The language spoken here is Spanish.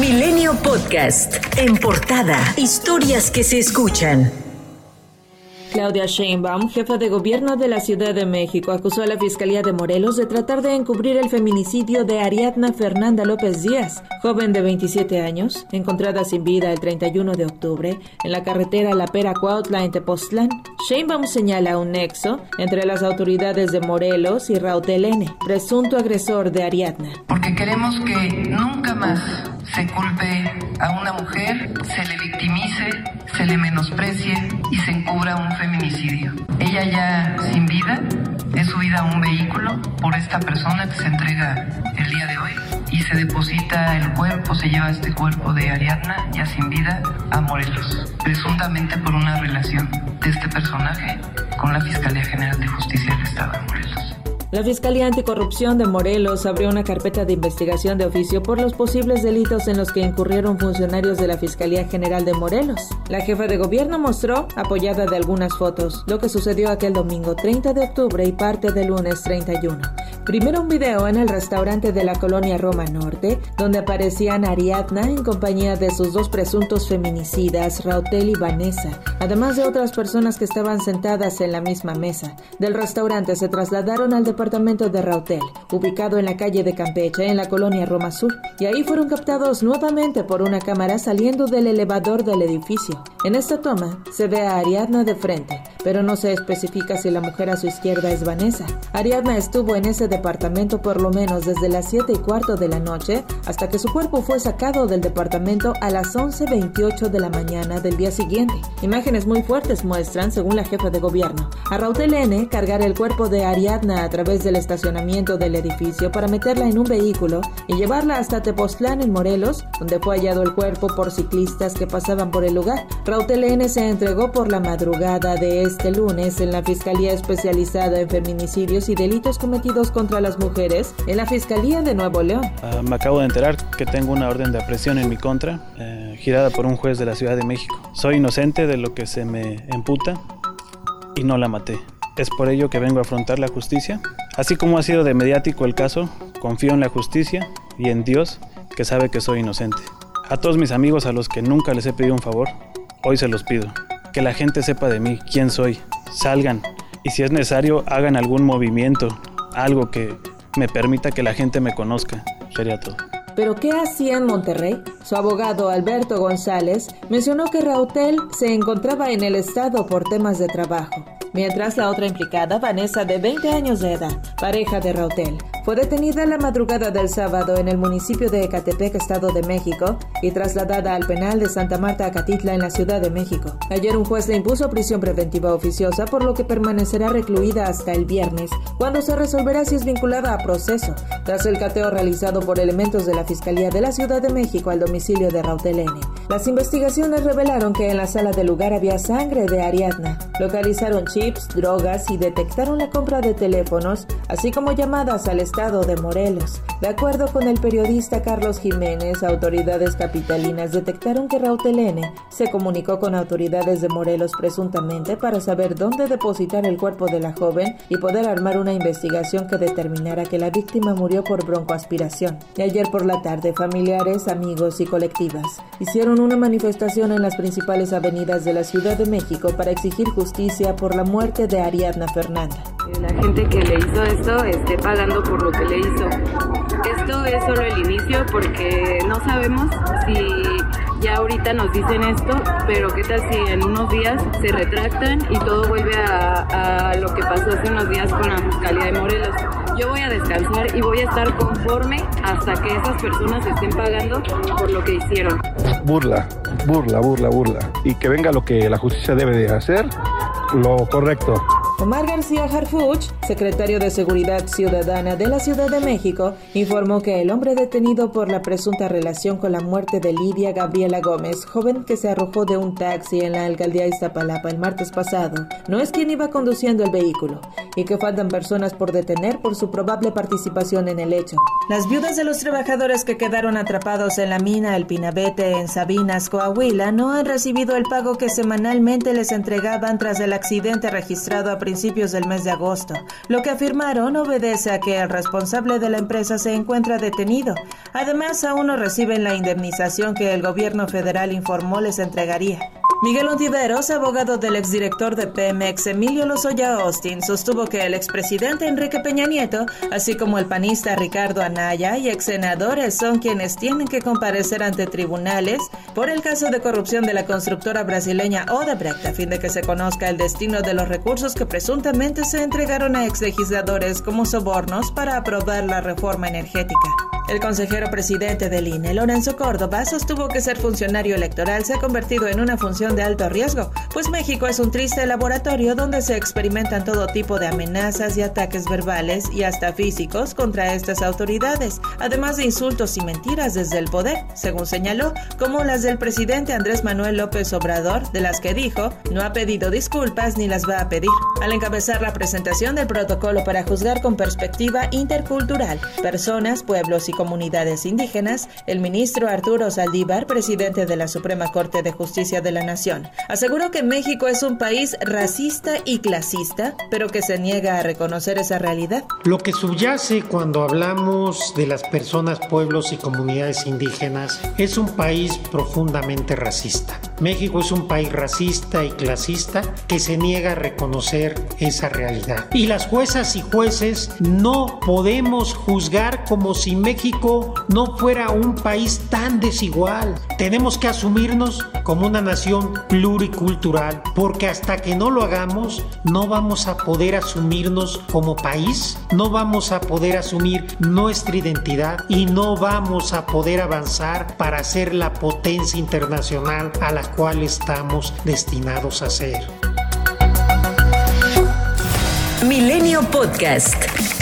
Milenio Podcast. En portada, historias que se escuchan. Claudia Sheinbaum, jefa de gobierno de la Ciudad de México, acusó a la Fiscalía de Morelos de tratar de encubrir el feminicidio de Ariadna Fernanda López Díaz, joven de 27 años, encontrada sin vida el 31 de octubre en la carretera La Pera Cuautla en Tepoztlán. Sheinbaum señala un nexo entre las autoridades de Morelos y Rautel N, presunto agresor de Ariadna. Porque queremos que nunca más se culpe a una mujer, se le victimice, se le menosprecie y se encubra un feminicidio. Ella ya sin vida es subida a un vehículo por esta persona que se entrega el día de hoy y se deposita el cuerpo, se lleva este cuerpo de Ariadna ya sin vida a Morelos, presuntamente por una relación de este personaje con la Fiscalía General de Justicia del Estado de Morelos. La Fiscalía Anticorrupción de Morelos abrió una carpeta de investigación de oficio por los posibles delitos en los que incurrieron funcionarios de la Fiscalía General de Morelos. La jefa de gobierno mostró, apoyada de algunas fotos, lo que sucedió aquel domingo 30 de octubre y parte del lunes 31. Primero un video en el restaurante de la colonia Roma Norte, donde aparecían Ariadna en compañía de sus dos presuntos feminicidas, Rautel y Vanessa, además de otras personas que estaban sentadas en la misma mesa. Del restaurante se trasladaron al departamento de Rautel, ubicado en la calle de Campeche, en la colonia Roma Sur, y ahí fueron captados nuevamente por una cámara saliendo del elevador del edificio. En esta toma se ve a Ariadna de frente, pero no se especifica si la mujer a su izquierda es Vanessa. Ariadna estuvo en ese departamento por lo menos desde las 7 y cuarto de la noche hasta que su cuerpo fue sacado del departamento a las 11.28 de la mañana del día siguiente. Imágenes muy fuertes muestran, según la jefa de gobierno, a Rautel N cargar el cuerpo de Ariadna a través del estacionamiento del edificio para meterla en un vehículo y llevarla hasta Tepoztlán en Morelos, donde fue hallado el cuerpo por ciclistas que pasaban por el lugar. Rautel N se entregó por la madrugada de este lunes en la Fiscalía Especializada en Feminicidios y Delitos Cometidos contra las Mujeres en la Fiscalía de Nuevo León. Uh, me acabo de enterar que tengo una orden de aprehensión en mi contra, eh, girada por un juez de la Ciudad de México. Soy inocente de lo que se me imputa y no la maté. Es por ello que vengo a afrontar la justicia. Así como ha sido de mediático el caso, confío en la justicia y en Dios que sabe que soy inocente. A todos mis amigos a los que nunca les he pedido un favor, hoy se los pido que la gente sepa de mí, quién soy. Salgan y si es necesario hagan algún movimiento, algo que me permita que la gente me conozca. Sería todo. ¿Pero qué hacía en Monterrey? Su abogado Alberto González mencionó que Rautel se encontraba en el estado por temas de trabajo mientras la otra implicada, Vanessa, de 20 años de edad, pareja de Rautel, fue detenida la madrugada del sábado en el municipio de Ecatepec, Estado de México, y trasladada al penal de Santa Marta Acatitla en la Ciudad de México. Ayer un juez le impuso prisión preventiva oficiosa, por lo que permanecerá recluida hasta el viernes, cuando se resolverá si es vinculada a proceso, tras el cateo realizado por elementos de la Fiscalía de la Ciudad de México al domicilio de Rautel N. Las investigaciones revelaron que en la sala del lugar había sangre de Ariadna. Localizaron chips, drogas y detectaron la compra de teléfonos, así como llamadas al estado de Morelos. De acuerdo con el periodista Carlos Jiménez, autoridades capitalinas detectaron que Rautelene se comunicó con autoridades de Morelos presuntamente para saber dónde depositar el cuerpo de la joven y poder armar una investigación que determinara que la víctima murió por broncoaspiración. Y ayer por la tarde, familiares, amigos y colectivas hicieron una manifestación en las principales avenidas de la Ciudad de México para exigir justicia por la muerte de Ariadna Fernanda. La gente que le hizo esto esté pagando por lo que le hizo. Esto es solo el inicio porque no sabemos si ya ahorita nos dicen esto, pero qué tal si en unos días se retractan y todo vuelve a, a lo que pasó hace unos días con la Fiscalía de Morelos. Yo voy a descansar y voy a estar conforme hasta que esas personas estén pagando por lo que hicieron. Burla, burla, burla, burla. Y que venga lo que la justicia debe de hacer, lo correcto. Omar García Harfuch, secretario de Seguridad Ciudadana de la Ciudad de México, informó que el hombre detenido por la presunta relación con la muerte de Lidia Gabriela Gómez, joven que se arrojó de un taxi en la alcaldía Iztapalapa el martes pasado, no es quien iba conduciendo el vehículo y que faltan personas por detener por su probable participación en el hecho. Las viudas de los trabajadores que quedaron atrapados en la mina El Pinabete en Sabinas, Coahuila, no han recibido el pago que semanalmente les entregaban tras el accidente registrado a principios del mes de agosto. Lo que afirmaron obedece a que el responsable de la empresa se encuentra detenido. Además, aún no reciben la indemnización que el gobierno federal informó les entregaría. Miguel Ontiveros, abogado del exdirector de Pemex, Emilio Lozoya Austin, sostuvo que el expresidente Enrique Peña Nieto, así como el panista Ricardo Anaya y ex senadores son quienes tienen que comparecer ante tribunales por el caso de corrupción de la constructora brasileña Odebrecht a fin de que se conozca el destino de los recursos que presuntamente se entregaron a ex legisladores como sobornos para aprobar la reforma energética. El consejero presidente del INE, Lorenzo Córdoba, sostuvo que ser funcionario electoral se ha convertido en una función de alto riesgo, pues México es un triste laboratorio donde se experimentan todo tipo de amenazas y ataques verbales y hasta físicos contra estas autoridades, además de insultos y mentiras desde el poder, según señaló, como las del presidente Andrés Manuel López Obrador, de las que dijo no ha pedido disculpas ni las va a pedir. Al encabezar la presentación del protocolo para juzgar con perspectiva intercultural, personas, pueblos y comunidades indígenas, el ministro Arturo Saldívar, presidente de la Suprema Corte de Justicia de la Nación, aseguró que México es un país racista y clasista, pero que se niega a reconocer esa realidad. Lo que subyace cuando hablamos de las personas, pueblos y comunidades indígenas es un país profundamente racista. México es un país racista y clasista que se niega a reconocer esa realidad. Y las juezas y jueces no podemos juzgar como si México no fuera un país tan desigual. Tenemos que asumirnos como una nación pluricultural, porque hasta que no lo hagamos, no vamos a poder asumirnos como país, no vamos a poder asumir nuestra identidad y no vamos a poder avanzar para ser la potencia internacional a la cual estamos destinados a ser. Milenio Podcast.